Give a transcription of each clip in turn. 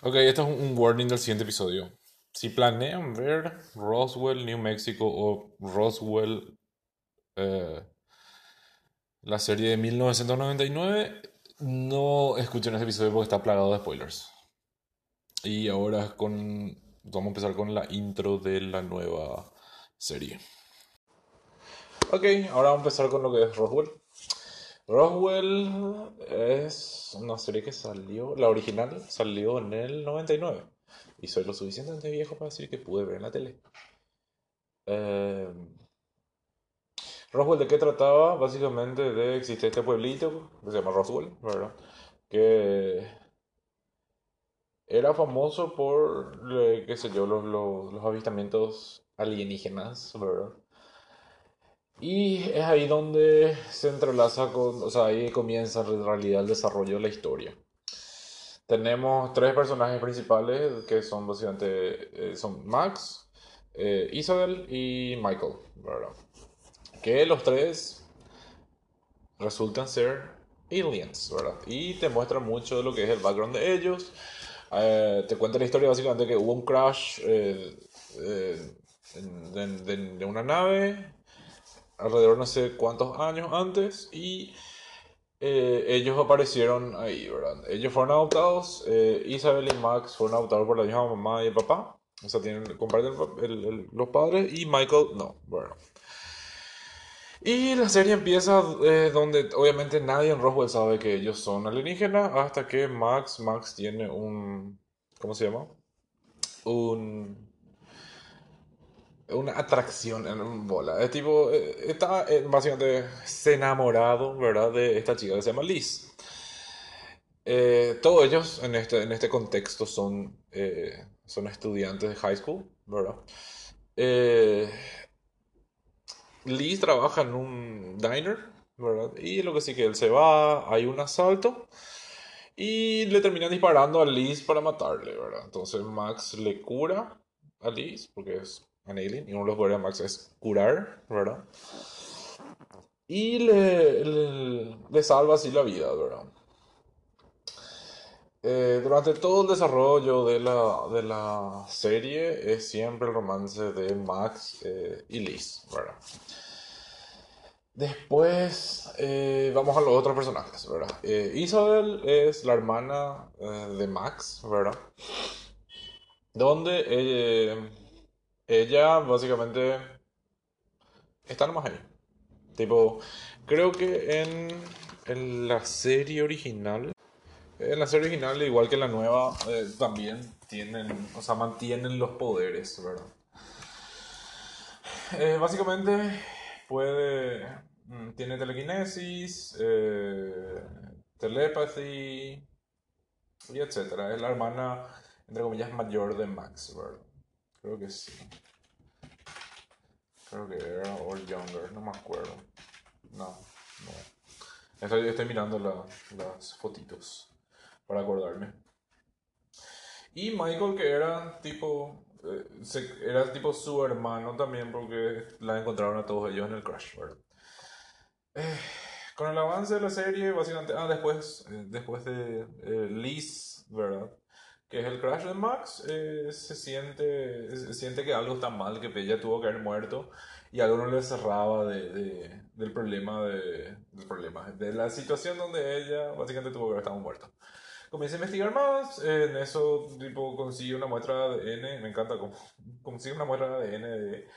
Ok, esto es un warning del siguiente episodio. Si planean ver Roswell, New Mexico o Roswell, eh, la serie de 1999, no escuchen este episodio porque está plagado de spoilers. Y ahora con, vamos a empezar con la intro de la nueva serie. Ok, ahora vamos a empezar con lo que es Roswell. Roswell es una serie que salió, la original salió en el 99. Y soy lo suficientemente viejo para decir que pude ver en la tele. Eh, Roswell, ¿de qué trataba? Básicamente de existe este pueblito que se llama Roswell, ¿verdad? Que era famoso por, eh, qué sé yo, los, los, los avistamientos alienígenas, ¿verdad? Y es ahí donde se entrelaza con, o sea, ahí comienza en realidad el desarrollo de la historia. Tenemos tres personajes principales que son básicamente, eh, son Max, eh, Isabel y Michael, ¿verdad? Que los tres resultan ser aliens, ¿verdad? Y te muestra mucho de lo que es el background de ellos. Eh, te cuenta la historia básicamente que hubo un crash de, una nave alrededor no sé cuántos años antes y eh, ellos aparecieron ahí, ¿verdad? Ellos fueron adoptados, eh, Isabel y Max fueron adoptados por la misma mamá y el papá, o sea, tienen, comparten los padres y Michael no, bueno. Y la serie empieza eh, donde obviamente nadie en Roswell sabe que ellos son alienígenas hasta que Max, Max tiene un, ¿cómo se llama? Un una atracción en bola. Es tipo, eh, está eh, básicamente enamorado, ¿verdad? De esta chica que se llama Liz. Eh, todos ellos en este, en este contexto son, son estudiantes de high school, ¿verdad? Liz trabaja en un diner, ¿verdad? Y lo que sí que él se va, hay un asalto y le terminan disparando a Liz para matarle, ¿verdad? Entonces Max le cura a Liz porque es alien y uno de los poderes de Max es curar, ¿verdad? Y le, le, salva así la vida, ¿verdad? Eh, durante todo el desarrollo de la, de la, serie es siempre el romance de Max eh, y Liz, ¿verdad? Después eh, vamos a los otros personajes, ¿verdad? Isabel es la hermana de Max, ¿verdad? Donde ella básicamente está nomás ahí. Tipo, creo que en, en la serie original, en la serie original, igual que en la nueva, eh, también tienen, o sea, mantienen los poderes, ¿verdad? Eh, básicamente puede, mm, tiene telequinesis, eh, telepathy y etcétera. Es la hermana, entre comillas, mayor de Max, ¿verdad? Creo que sí. Creo que era All Younger, no me acuerdo. No, no. Estoy, estoy mirando las fotitos para acordarme. Y Michael, que era tipo. Eh, era tipo su hermano también, porque la encontraron a todos ellos en el Crash, ¿verdad? Eh, con el avance de la serie, básicamente. Ah, después, eh, después de Liz, ¿verdad? Que es el crash de Max, eh, se, siente, se siente que algo está mal, que ella tuvo que haber muerto y algo no le cerraba de, de, del problema, de, del problema, de la situación donde ella básicamente tuvo que haber estado muerta. Comienza a investigar más, en eso tipo consigue una muestra de ADN, me encanta como consigue una muestra de ADN de,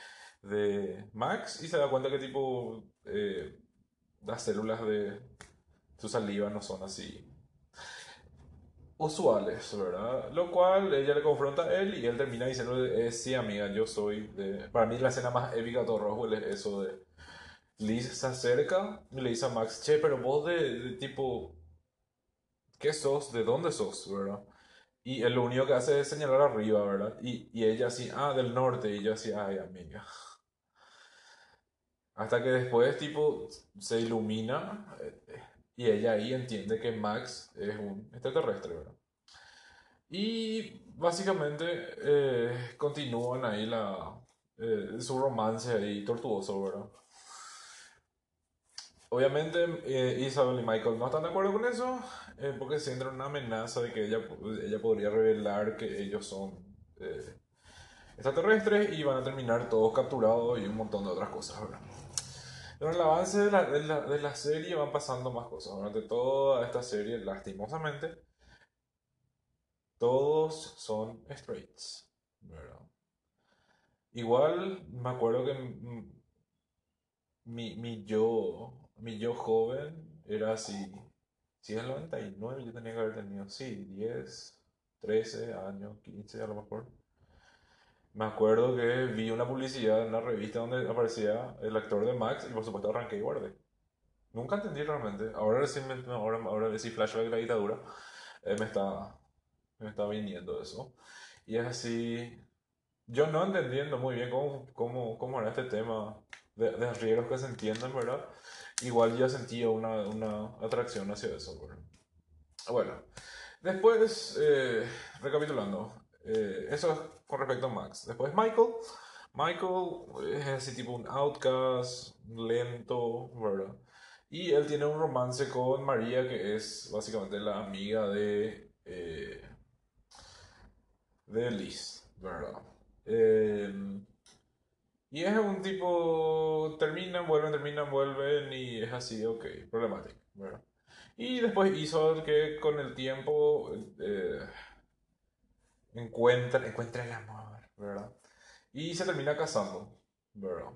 de Max y se da cuenta que tipo eh, las células de su saliva no son así usuales, ¿verdad? Lo cual ella le confronta a él y él termina diciendo, eh, sí amiga, yo soy de... Para mí la escena más épica de todo Roswell es eso de... Liz se acerca y le dice a Max, che, pero vos de, tipo... ¿Qué sos? ¿De dónde sos? ¿Verdad? Y él lo único que hace es señalar arriba, ¿verdad? Y, y ella así, ah, del norte. Y yo así, ay, amiga. Hasta que después, tipo, se ilumina. Eh, y ella ahí entiende que Max es un extraterrestre, ¿verdad? Y básicamente eh, continúan ahí la, eh, su romance ahí tortuoso, ¿verdad? Obviamente eh, Isabel y Michael no están de acuerdo con eso eh, porque sienten una amenaza de que ella, ella podría revelar que ellos son eh, extraterrestres y van a terminar todos capturados y un montón de otras cosas. ¿verdad? Durante el avance de la, de, la, de la serie van pasando más cosas. Durante toda esta serie, lastimosamente, todos son straights. Igual me acuerdo que mi, mi yo, mi yo joven era así. Si es el 99, yo tenía que haber tenido, sí, 10, 13 años, 15 a lo mejor. Me acuerdo que vi una publicidad en una revista donde aparecía el actor de Max y por supuesto arranqué y guardé. Nunca entendí realmente. Ahora sí, ahora, ahora sí flashback de la dictadura. Eh, me está me está viniendo eso. Y es así, yo no entendiendo muy bien cómo, cómo, cómo era este tema de, de riesgos que se entienden, ¿verdad? Igual ya sentía una, una atracción hacia eso, ¿verdad? Bueno, después, eh, recapitulando, eh, eso es con respecto a Max. Después Michael. Michael es así tipo un outcast, lento, ¿verdad? Y él tiene un romance con María, que es básicamente la amiga de, eh, de Liz, ¿verdad? Eh, y es un tipo, terminan, vuelven, terminan, vuelven y es así, ok, problemático, ¿verdad? Y después hizo que con el tiempo eh, encuentra, encuentra el amor, ¿verdad? Y se termina casando, ¿verdad?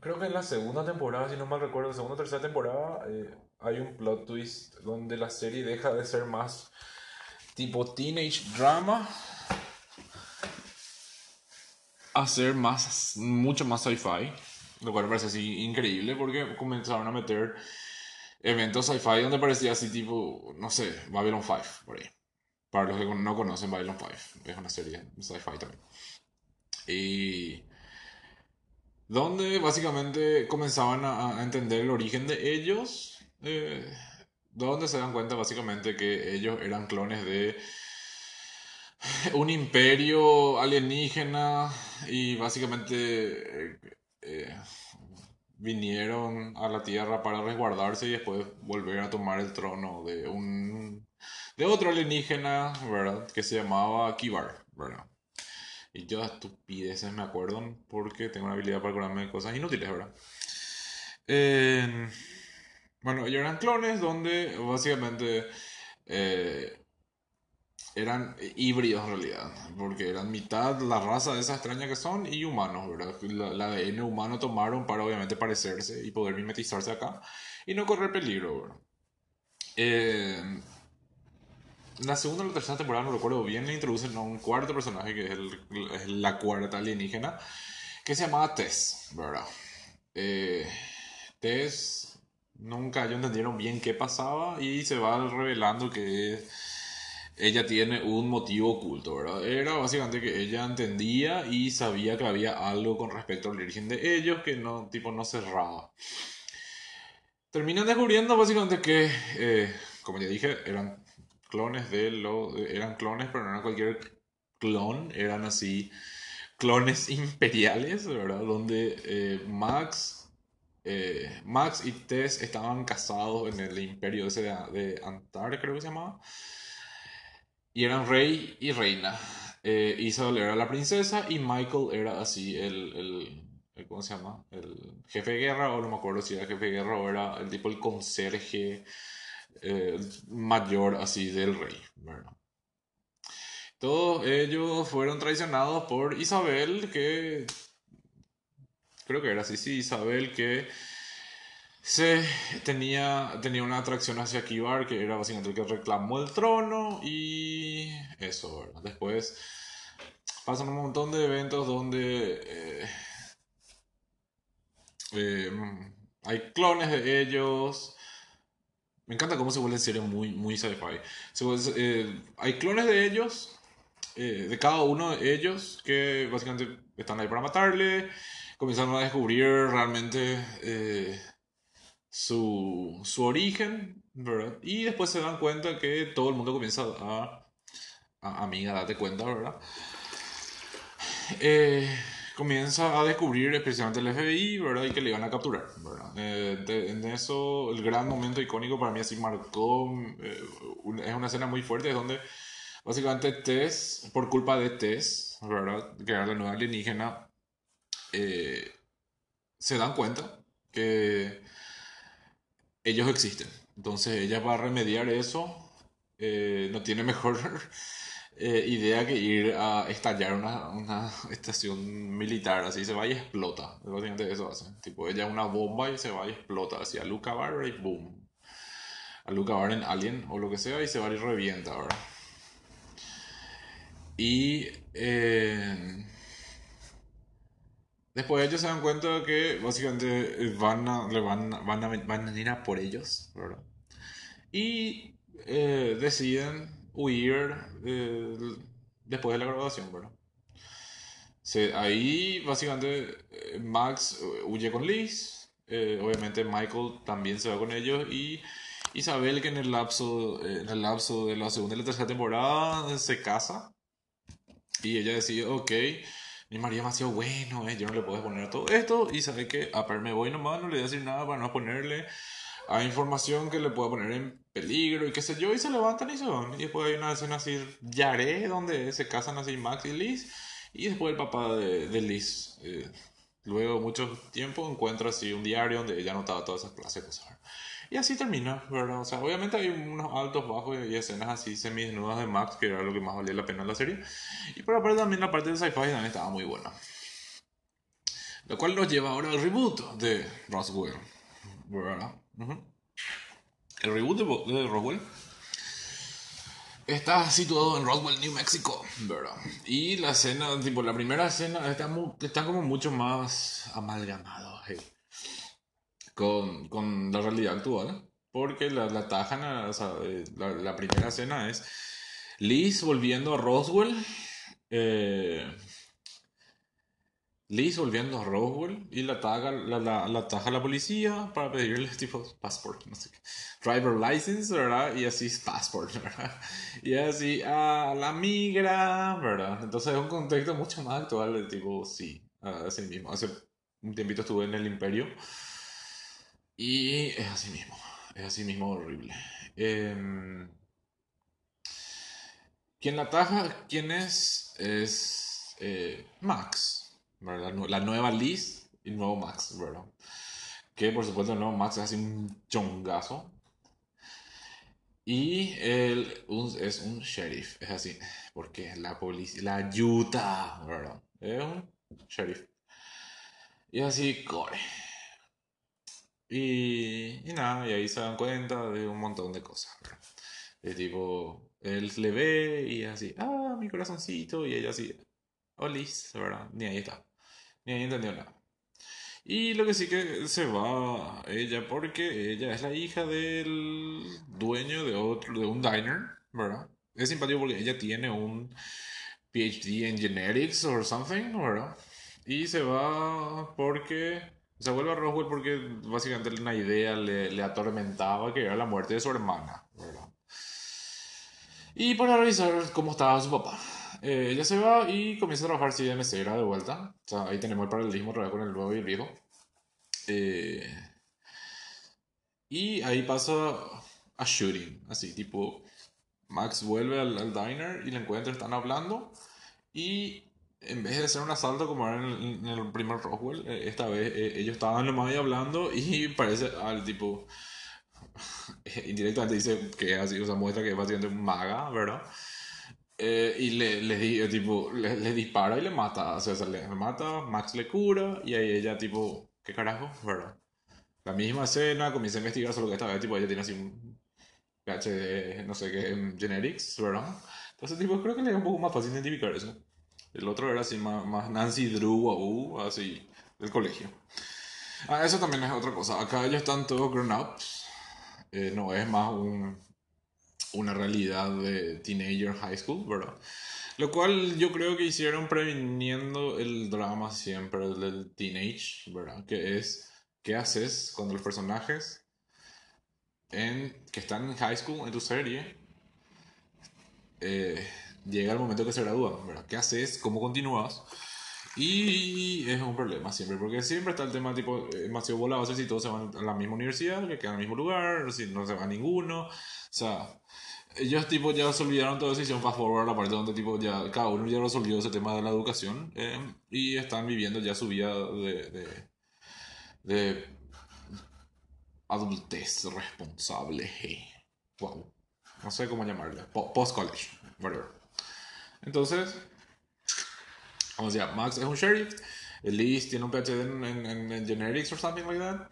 Creo que en la segunda temporada, si no mal recuerdo, segunda o tercera temporada, eh, hay un plot twist donde la serie deja de ser más tipo teenage drama a ser más, mucho más sci-fi. Lo cual me parece así increíble porque comenzaron a meter eventos sci-fi donde parecía así tipo, no sé, Babylon 5, por ahí. Para los que no conocen Babylon 5, es una serie sci-fi también. Y donde básicamente comenzaban a, entender el origen de ellos, eh, donde se dan cuenta básicamente que ellos eran clones de un imperio alienígena y básicamente eh, vinieron a la Tierra para resguardarse y después volver a tomar el trono de un de otro alienígena, ¿verdad? Que se llamaba Kibar, ¿verdad? Y yo estupideces me acuerdo porque tengo una habilidad para acordarme de cosas inútiles, ¿verdad? bueno, ellos eran clones donde básicamente eh, eran híbridos en realidad, porque eran mitad la raza de esa extraña que son y humanos, ¿verdad? La, ADN humano tomaron para obviamente parecerse y poder mimetizarse acá y no correr peligro, ¿verdad? Eh, la segunda o la tercera temporada, no recuerdo bien, le introducen a un cuarto personaje que es, la cuarta alienígena, que se llamaba Tess, ¿verdad? Eh, Tess nunca ellos entendieron bien qué pasaba y se va revelando que ella tiene un motivo oculto, ¿verdad? Era básicamente que ella entendía y sabía que había algo con respecto al origen de ellos que no, tipo, no cerraba. Terminan descubriendo básicamente que, eh, como ya dije, eran clones de lo, eran clones, pero no eran cualquier clon, eran así clones imperiales, ¿verdad? Donde eh, Max, eh, Max y Tess estaban casados en el imperio ese de, de Antar, creo que se llamaba. Y eran rey y reina. Eh, Isabel era la princesa y Michael era así el, el, ¿cómo se llama? El jefe de guerra, o no me acuerdo si era jefe de guerra o era el tipo el conserje eh, mayor así del rey, Todos ellos fueron traicionados por Isabel, que creo que era así, sí, Isabel que se tenía, tenía una atracción hacia Kibar, que era básicamente el que reclamó el trono y eso, ¿verdad? Después pasan un montón de eventos donde eh, eh, hay clones de ellos, me encanta cómo se vuelve en serie muy, muy sci-fi. Eh, hay clones de ellos, eh, de cada uno de ellos, que básicamente están ahí para matarle. Comienzan a descubrir realmente eh, su, su, origen. Y después se dan cuenta que todo el mundo comienza a... a amiga, date cuenta, ¿verdad? comienza a descubrir especialmente el FBI, ¿verdad? Y que le iban a capturar, ¿verdad? Eh, en eso, el gran momento icónico para mí así marcó, eh, es una escena muy fuerte, donde básicamente Tess, por culpa de Tess, ¿verdad? Que era la nueva alienígena, eh, se dan cuenta que ellos existen. Entonces ella va a remediar eso, no tiene mejor eh, idea que ir a estallar una, una, estación militar, así se va y explota. Básicamente eso hace. Tipo, ella es una bomba y se va y explota. Así a Luca Bar y boom. A Luca Bar en Alien o lo que sea y se va y revienta, ¿verdad? Y eh, después ellos se dan cuenta de que básicamente van a, le van, van, a, van a ir a por ellos, ¿verdad? Y eh, deciden huir eh, después de la graduación, ¿verdad? ahí básicamente eh, Max eh, huye con Liz, obviamente Michael también se va con ellos y Isabel que en el lapso, en el lapso de la segunda y la tercera temporada se casa y ella decide, ok, mi marido ha sido bueno, yo no le puedo poner todo esto y sabe que a me voy nomás, no le voy a decir nada para no ponerle hay información que le puede poner en peligro y qué sé yo, y se levantan y se van. Y después hay una escena así, Yaré, donde se casan así Max y Liz, y después el papá de, de Liz, eh, luego mucho tiempo, encuentra así un diario donde ella anotaba todas esas clases de cosas. Y así termina, ¿verdad? O sea, obviamente hay unos altos, bajos y escenas así semi-desnudas de Max, que era lo que más valía la pena en la serie. Y por aparte también la parte de sci-fi también estaba muy buena. Lo cual nos lleva ahora al reboot de Roswell, ¿verdad? El reboot de, Roswell está situado en Roswell, New Mexico, ¿verdad? Y la escena, tipo, la primera escena está, está como mucho más amalgamado con, con, la realidad actual. Porque la, la tajan, o sea, eh, la, la, primera escena es Liz volviendo a Roswell. Eh, Liz volviendo a Roswell y la taga la, la, la, taja la policía para pedirle tipo passport, no sé qué. Driver license, ¿verdad? Y así passport, ¿verdad? Y así a la migra, ¿verdad? Entonces es un contexto mucho más actual de tipo, sí, así mismo. Hace un tiempito estuve en el Imperio y es así mismo, es así mismo horrible. Eh, ¿Quién la taja? ¿Quién es? Es eh, Max. La nueva Liz y el nuevo Max, ¿verdad? Que por supuesto el nuevo Max es así un chongazo. Y él es un sheriff, es así, porque la policía, la ayuda, ¿verdad? Es un sheriff. Y así, core. Y, y nada, y ahí se dan cuenta de un montón de cosas. De tipo, él le ve y así, ah, mi corazoncito, y ella así, oh, Liz, ¿verdad? Ni ahí está. Ni ahí entendió nada. Y lo que sí que se va ella porque ella es la hija del dueño de otro de un diner, ¿verdad? Es simpático porque ella tiene un PhD en genetics or something, ¿verdad? Y se va porque se vuelve a Roswell porque básicamente una idea le, le atormentaba que era la muerte de su hermana, ¿verdad? Y para revisar cómo estaba su papá. Eh, ella se va y comienza a trabajar así de mesera de vuelta. O sea, ahí tenemos el paralelismo otra vez con el nuevo y el viejo. Eh, y ahí pasa a shooting, así, tipo, Max vuelve al, diner y le encuentra, están hablando y en vez de hacer un asalto como era en el, primer Roswell, eh, esta vez ellos estaban nomás ahí hablando y parece al tipo indirectamente dice que así, o sea, muestra que es básicamente un maga, ¿verdad? Eh, y le, le, tipo, le, dispara y le mata. O sea, le, mata, Max le cura y ahí ella, tipo, ¿qué carajo? ¿Verdad? La misma escena, comienza a investigar solo que esta vez, tipo, ella tiene así un PhD, no sé qué, genetics, ¿verdad? Entonces, tipo, creo que le es un poco más fácil identificar eso. El otro era así, más, Nancy Drew, así, del colegio. Ah, eso también es otra cosa. Acá ellos están todos grown-ups. Eh, no es más un una realidad de teenager high school, ¿verdad? Lo cual yo creo que hicieron previniendo el drama siempre del teenage, ¿verdad? Que es, ¿qué haces cuando los personajes en, que están en high school en tu serie eh, llega el momento que se gradúan, ¿verdad? ¿Qué haces? ¿Cómo continúas? Y es un problema siempre, porque siempre está el tema tipo, demasiado volado, si todos se van a la misma universidad, que quedan el mismo lugar, si no se va ninguno. O sea, ellos tipo ya se olvidaron toda esa decisión fast forward, la parte donde tipo ya cada uno ya resolvió ese tema de la educación eh, y están viviendo ya su vida de, de, de adultez responsable. Wow. No sé cómo llamarle. Post-college. Whatever. Entonces, vamos a Max es un sheriff. Elise tiene un PhD en, en, generics or something like that.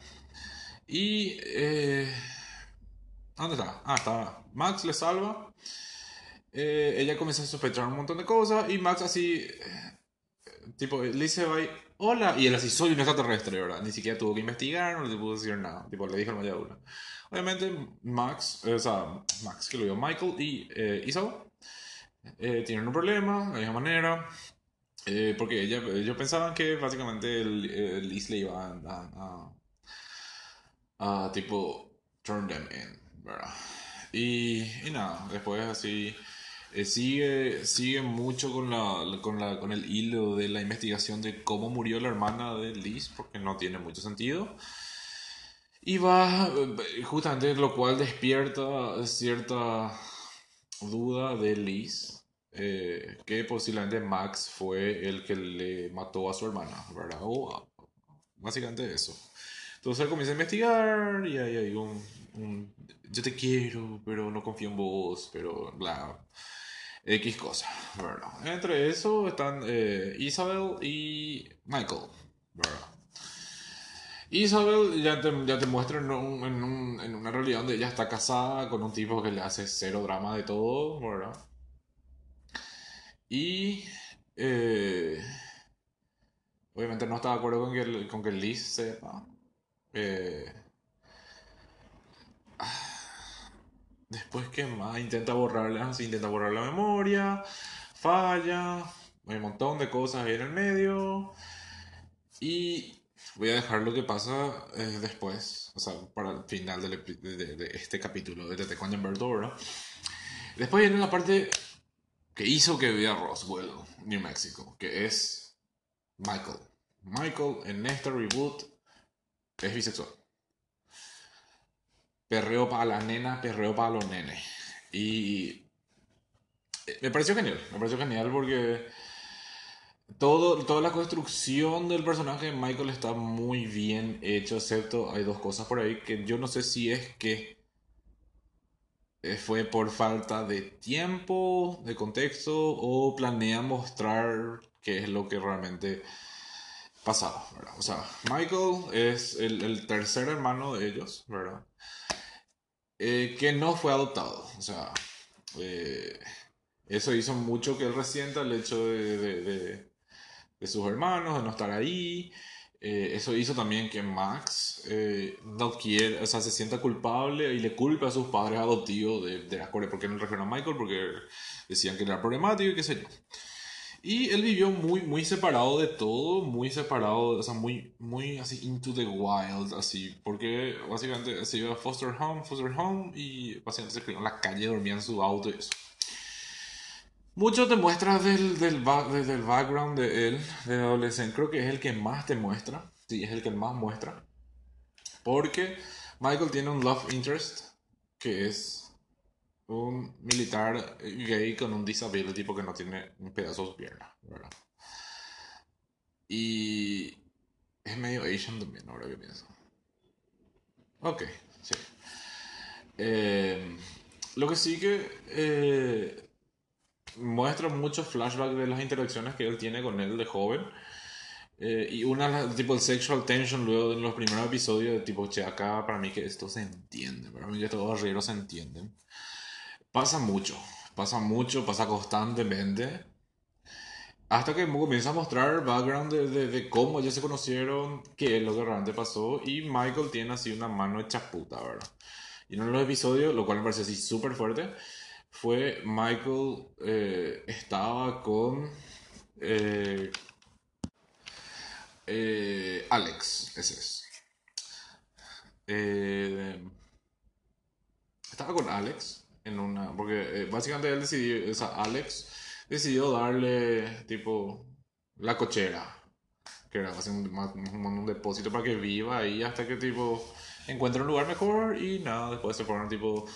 Y. Eh, ¿Dónde está? Ah, está. Max le salva. Eh, ella comienza a sospechar un montón de cosas. Y Max así. Eh, tipo, Elise va y. Hola. Y él así, soy un extraterrestre, ¿verdad? Ni siquiera tuvo que investigar, no le pudo decir nada. Tipo, le dijo de una. Obviamente, Max, o sea, Max, que lo vio Michael y eh, Isabel, eh, tienen un problema, de la manera, eh, porque ellos pensaban que básicamente el Isla iba a, a, tipo turn them in, ¿verdad? Y, y nada, después así eh, sigue, sigue mucho con, la, con, la, con el hilo de la investigación de cómo murió la hermana de Liz, porque no tiene mucho sentido. Y va, justamente lo cual despierta cierta duda de Liz, eh, que posiblemente Max fue el que le mató a su hermana, ¿verdad? O básicamente eso. Entonces él comienza a investigar y ahí hay un, yo te quiero, pero no confío en vos, pero bla. X cosa, ¿verdad? Entre eso están eh, Isabel y Michael, ¿verdad? Isabel ya te, ya te muestra en, en, una realidad donde ella está casada con un tipo que le hace cero drama de todo, ¿verdad? Y eh, obviamente no está de acuerdo con que, con que Liz sepa. Eh, después, ¿qué más? Intenta borrarle, intenta borrar la memoria, falla, hay un montón de cosas ahí en el medio. Y Voy a dejar lo que pasa eh, después, o sea, para el final de, este capítulo de Detective Verdora. Después viene la parte que hizo que viva Roswell, New Mexico, que es Michael. Michael en este reboot es bisexual. Perreo para la nena, perreo para los nenes. Y me pareció genial, me pareció genial porque todo, toda la construcción del personaje de Michael está muy bien hecho, excepto hay dos cosas por ahí que yo no sé si es que eh, fue por falta de tiempo, de contexto, o planea mostrar qué es lo que realmente pasaba, O sea, Michael es el, tercer hermano de ellos, ¿verdad? Eh, que no fue adoptado, o sea, eh, eso hizo mucho que él resienta el hecho de de sus hermanos, de no estar ahí. Eh, eso hizo también que Max eh, no quiere, o sea, se sienta culpable y le culpa a sus padres adoptivos de, de las Corea, porque no le a Michael, porque decían que era problemático y qué sé yo. Y él vivió muy, muy separado de todo, muy separado, o sea, muy, muy así into the wild, así, porque básicamente se iba a foster home, foster home, y básicamente se crió en la calle, dormía en su auto y eso. Mucho te muestra del, del, background de él, de adolescente. Creo que es el que más te muestra. Sí, es el que más muestra. Porque Michael tiene un love interest que es un militar gay con un disability porque no tiene un pedazo de pierna. Y es medio Asian también, ahora que pienso. Ok, sí. Eh, lo que sí que eh, muestra muchos flashbacks de las interacciones que él tiene con él de joven. Eh, y una, tipo, el sexual tension luego en los primeros episodios, de tipo, che, acá para mí que esto se entiende, para mí que estos barreros se entienden. Pasa mucho, pasa mucho, pasa constantemente. Hasta que comienza a mostrar background de, de, cómo ellos se conocieron, qué es lo que realmente pasó. Y Michael tiene así una mano hecha puta, ¿verdad? Y en uno de los episodios, lo cual me parece así súper fuerte, fue Michael eh, estaba con eh, eh, Alex, ese es. estaba con Alex en una, porque básicamente él decidió, o sea, Alex decidió darle tipo la cochera. Que era un, un, un depósito para que viva ahí hasta que tipo encuentre un lugar mejor y nada, después se fueron tipo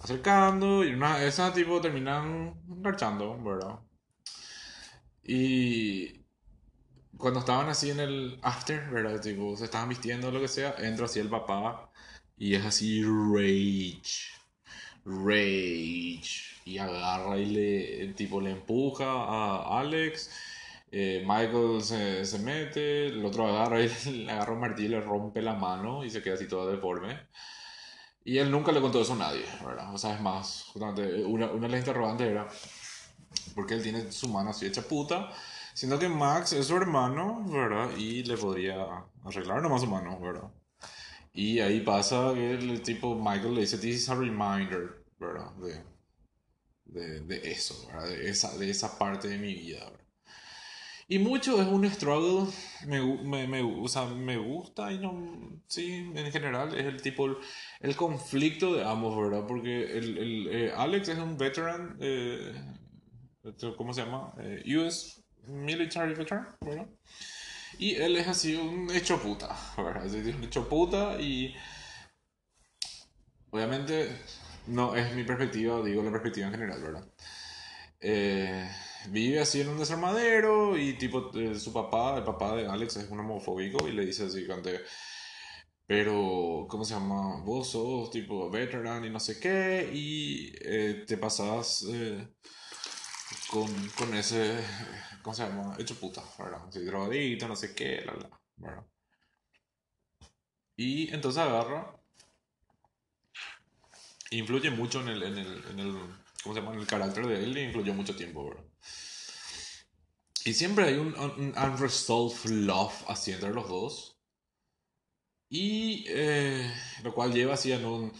acercando y una esas tipo terminan marchando, ¿verdad? Y cuando estaban así en el after, ¿verdad? Tipo, se estaban vistiendo lo que sea, entra así el papá y es así rage. Rage. Y agarra y le, tipo, le empuja a Alex. Eh, Michael se, se, mete, el otro agarra y le agarra un martillo y le rompe la mano y se queda así todo deforme. Y él nunca le contó eso a nadie, ¿verdad? O sea, es más, justamente, una, una de las interrogantes era, porque él tiene su mano así hecha puta, siendo que Max es su hermano, ¿verdad? Y le podría arreglar nomás su mano, ¿verdad? Y ahí pasa que el tipo Michael le dice, this is a reminder, ¿verdad? De, de, de eso, ¿verdad? De esa, de esa parte de mi vida, ¿verdad? Y mucho es un struggle, me, me, me, o sea, me gusta y no, sí, en general es el tipo, el, conflicto de ambos, ¿verdad? Porque el, el eh, Alex es un veteran, eh, ¿cómo se llama? Eh, US Military Veteran, ¿verdad? Y él es así un hecho puta, ¿verdad? Es un hecho puta y obviamente no es mi perspectiva, digo la perspectiva en general, ¿verdad? Vive así en un desarmadero y tipo su papá, el papá de Alex es un homofóbico y le dice así cante pero ¿cómo se llama? Vos sos tipo veteran y no sé qué y eh, te pasas eh, con, con ese, ¿cómo se llama? Hecho puta, ¿verdad? Drogadito, no sé qué, la, la, ¿verdad? Y entonces agarra, influye mucho en el, en el, en el ¿cómo se llama? En el carácter de él y influyó mucho tiempo, ¿verdad? Y siempre hay un, un unresolved love así entre los dos. Y eh, lo cual lleva así en un...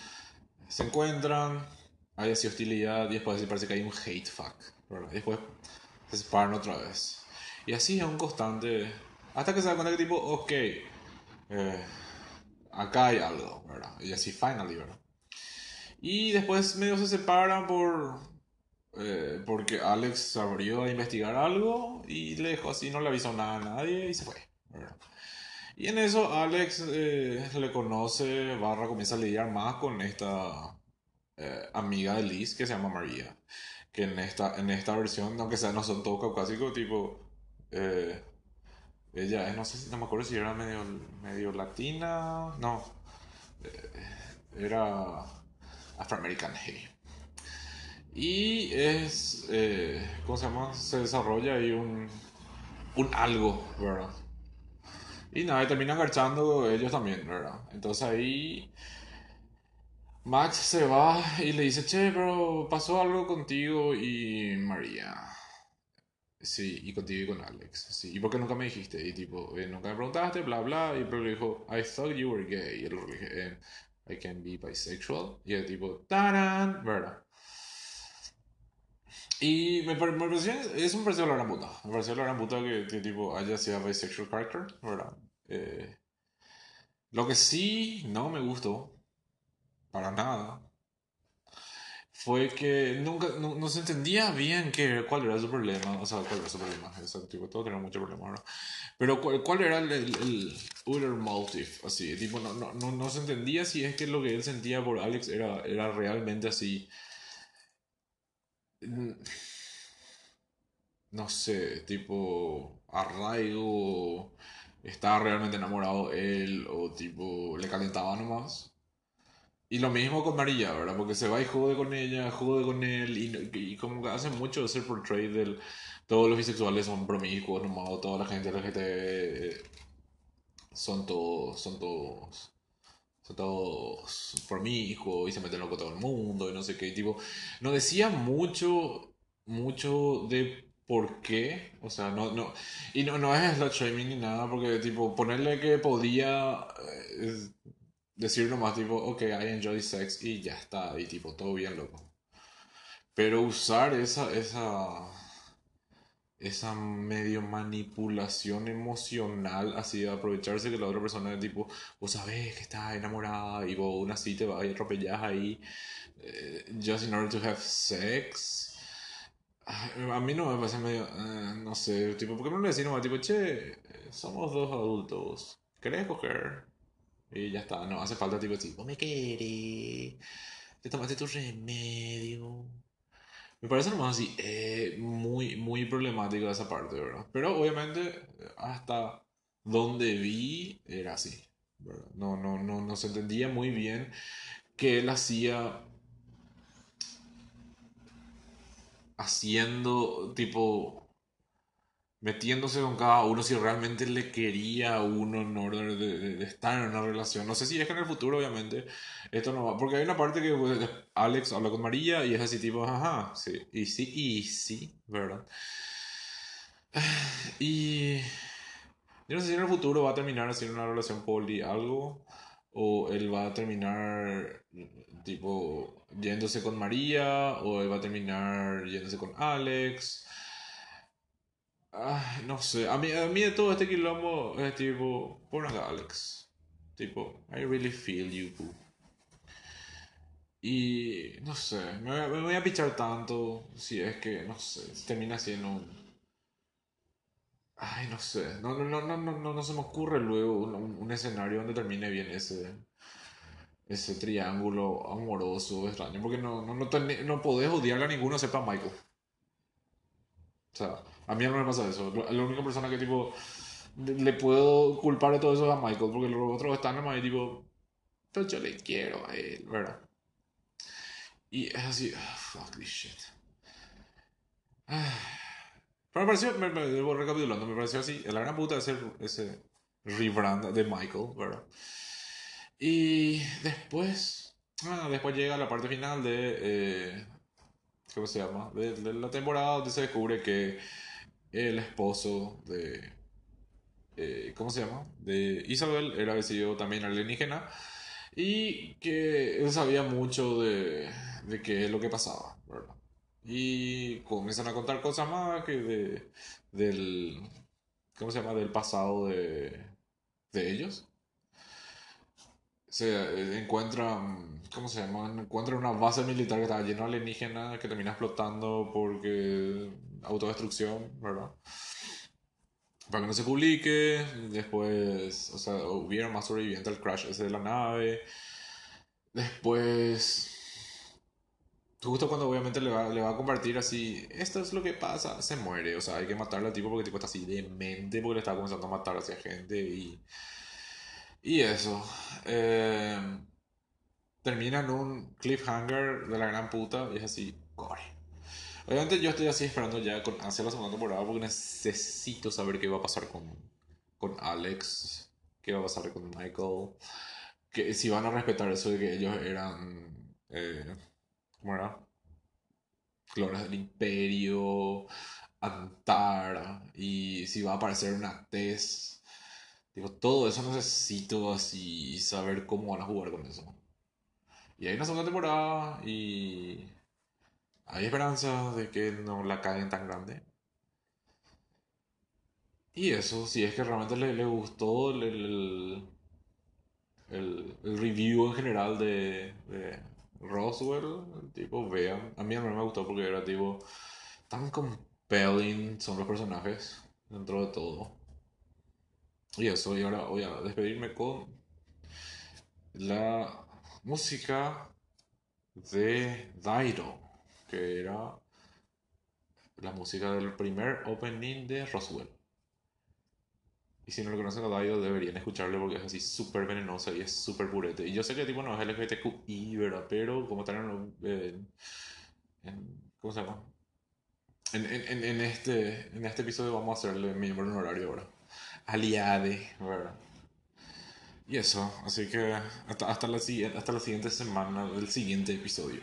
Se encuentran, hay así hostilidad y después parece que hay un hate fuck. Y después se separan otra vez. Y así es un constante... Hasta que se da cuenta que tipo, ok, eh, acá hay algo. Y así finally. Y después medio se separan por eh, porque Alex abrió a investigar algo y le dejó así, no le avisó nada a nadie y se fue. Y en eso Alex eh, le conoce, barra comienza a lidiar más con esta eh, amiga de Liz que se llama María. Que en esta, en esta versión, aunque sea no son todos caucásicos, tipo... eh, ella no sé si, no me acuerdo si era medio, medio latina, no, eh, era afroamericana. Y es, ¿cómo se llama? Se desarrolla ahí un, un algo, ¿verdad? Y nada, y terminan garchando ellos también, ¿verdad? Entonces ahí Max se va y le dice, che, pero pasó algo contigo y María. Sí, y contigo y con Alex. Sí, ¿y por qué nunca me dijiste? Y tipo, eh, nunca me preguntaste, bla, bla. Y pero le dijo, I thought you were gay. Y él le dije, eh, I can be bisexual. Y el tipo, ¡tarán! ¿Verdad? Y me, me pareció, eso me pareció la gran puta. Me pareció la gran puta que, que tipo haya sido bisexual character, ¿verdad? Eh, lo que sí no me gustó, para nada, fue que nunca, no, no se entendía bien qué, cuál era su problema, o sea, cuál era su problema, o sea, tipo, todos tenían muchos problemas, ¿no? Pero cuál, cuál era el, el, el utter motive, así, tipo, no, no, no, no se entendía si es que lo que él sentía por Alex era, era realmente así, mm, no sé, tipo, arraigo, estaba realmente enamorado él, o tipo, le calentaba nomás. Y lo mismo con María, ¿verdad? Porque se va y jode con ella, jode con él, y, como que hace mucho ese portray del... Todos los bisexuales son promiscuos, nomás, toda la gente LGBT son todos, son todos, son todos promiscuos y se meten con todo el mundo y no sé qué. Y tipo, no decía mucho, mucho de por qué, o sea, no, no, y no, no es slut shaming ni nada, porque tipo, ponerle que podía eh, decir nomás tipo, ok, I enjoy sex y ya está, y tipo, todo bien loco. Pero usar esa, esa, esa medio manipulación emocional, así de aprovecharse que la otra persona es tipo, vos sabés que está enamorada y vos aún así te vas y atropellás ahí, eh, just in order to have sex. A mí no me parece medio. eh, no sé, tipo, ¿por qué no le decimos tipo, che, somos dos adultos, ¿querés coger? Y ya está, no hace falta tipo vos me querés, te tomaste tu remedio. Me parece nomás así, eh, muy, muy problemático esa parte, ¿verdad? Pero obviamente, hasta donde vi, era así. No, no, no, no se entendía muy bien que él hacía haciendo, tipo, metiéndose con cada uno si realmente le quería uno en orden de, estar en una relación. No sé si es que en el futuro, obviamente, esto no va. Porque hay una parte que pues, Alex habla con María y es así, tipo, ajá, sí, y sí, y sí, ¿verdad? Y yo no sé si en el futuro va a terminar en una relación poli algo, o él va a terminar, tipo, yéndose con María, o él va a terminar yéndose con Alex. Ay, no sé, a mí, a mí de todo este quilombo es tipo, por acá, Alex. Tipo, I really feel you, boo. Y no sé, me, me voy a pichar tanto si es que, no sé, termina siendo un... Ay, no sé, no, no, no, no, no, no, no se me ocurre luego un, un- escenario donde termine bien ese, ese triángulo amoroso extraño, porque no, no, no, ten- no podés odiarle a ninguno excepto a Michael. O sea, a mí no me pasa eso. La única persona que tipo le puedo culpar de todo eso es a Michael, porque los otros están nomás ahí tipo, pero yo le quiero a él, ¿verdad? Y es así, ah, fuck this shit. Ah, Pero me pareció, me, me- recapitulando, me pareció así, la gran puta ese, ese rebrand de Michael, ¿verdad? Y después, ah, después llega la parte final de, eh, ¿cómo se llama? De, la temporada donde se descubre que el esposo de, eh, ¿cómo se llama? De Isabel era decidido también alienígena y que él sabía mucho de, de qué es lo que pasaba. Y comienzan a contar cosas más que de, del, ¿cómo se llama? Del pasado de, de ellos. Se encuentran, ¿cómo se llama? Encuentran una base militar que estaba llena de alienígenas que termina explotando porque autodestrucción, ¿verdad? Para que no se publique, después, o sea, hubieron más sobrevivientes al crash ese de la nave. Después, justo cuando obviamente le va, le va a compartir así, esto es lo que pasa, se muere. O sea, hay que matarle al tipo porque el tipo está así demente porque le está comenzando a matar hacia gente y, y eso. Eh, termina en un cliffhanger de la gran puta y es así, gore. Obviamente yo estoy así esperando ya con hacia la segunda temporada porque necesito saber qué va a pasar con, con Alex, qué va a pasar con Michael, que si van a respetar eso de que ellos eran, eh, ¿cómo? Clones del Imperio, Antara, y si va a aparecer una Tess. Digo, todo eso necesito así saber cómo van a jugar con eso. Y hay una segunda temporada y hay esperanza de que no la caguen tan grande. Y eso, si es que realmente le, le gustó el, el, review en general de Roswell, tipo, vean. A mí no me gustó porque era tipo, tan compelling son los personajes dentro de todo. Y eso, y ahora voy a despedirme con la música de Dairo, que era la música del primer opening de Roswell. Y si no lo conocen a deberían escucharlo porque es así súper venenosa y es súper purete. Y yo sé que tipo no es LGBTQI, ¿verdad? Pero como están en, en- ¿cómo se llama? En, en- en- este, en este episodio vamos a hacerle miembro honorario ahora. Aliade, ¿verdad? Y eso, así que hasta, hasta, la, hasta la siguiente semana del siguiente episodio.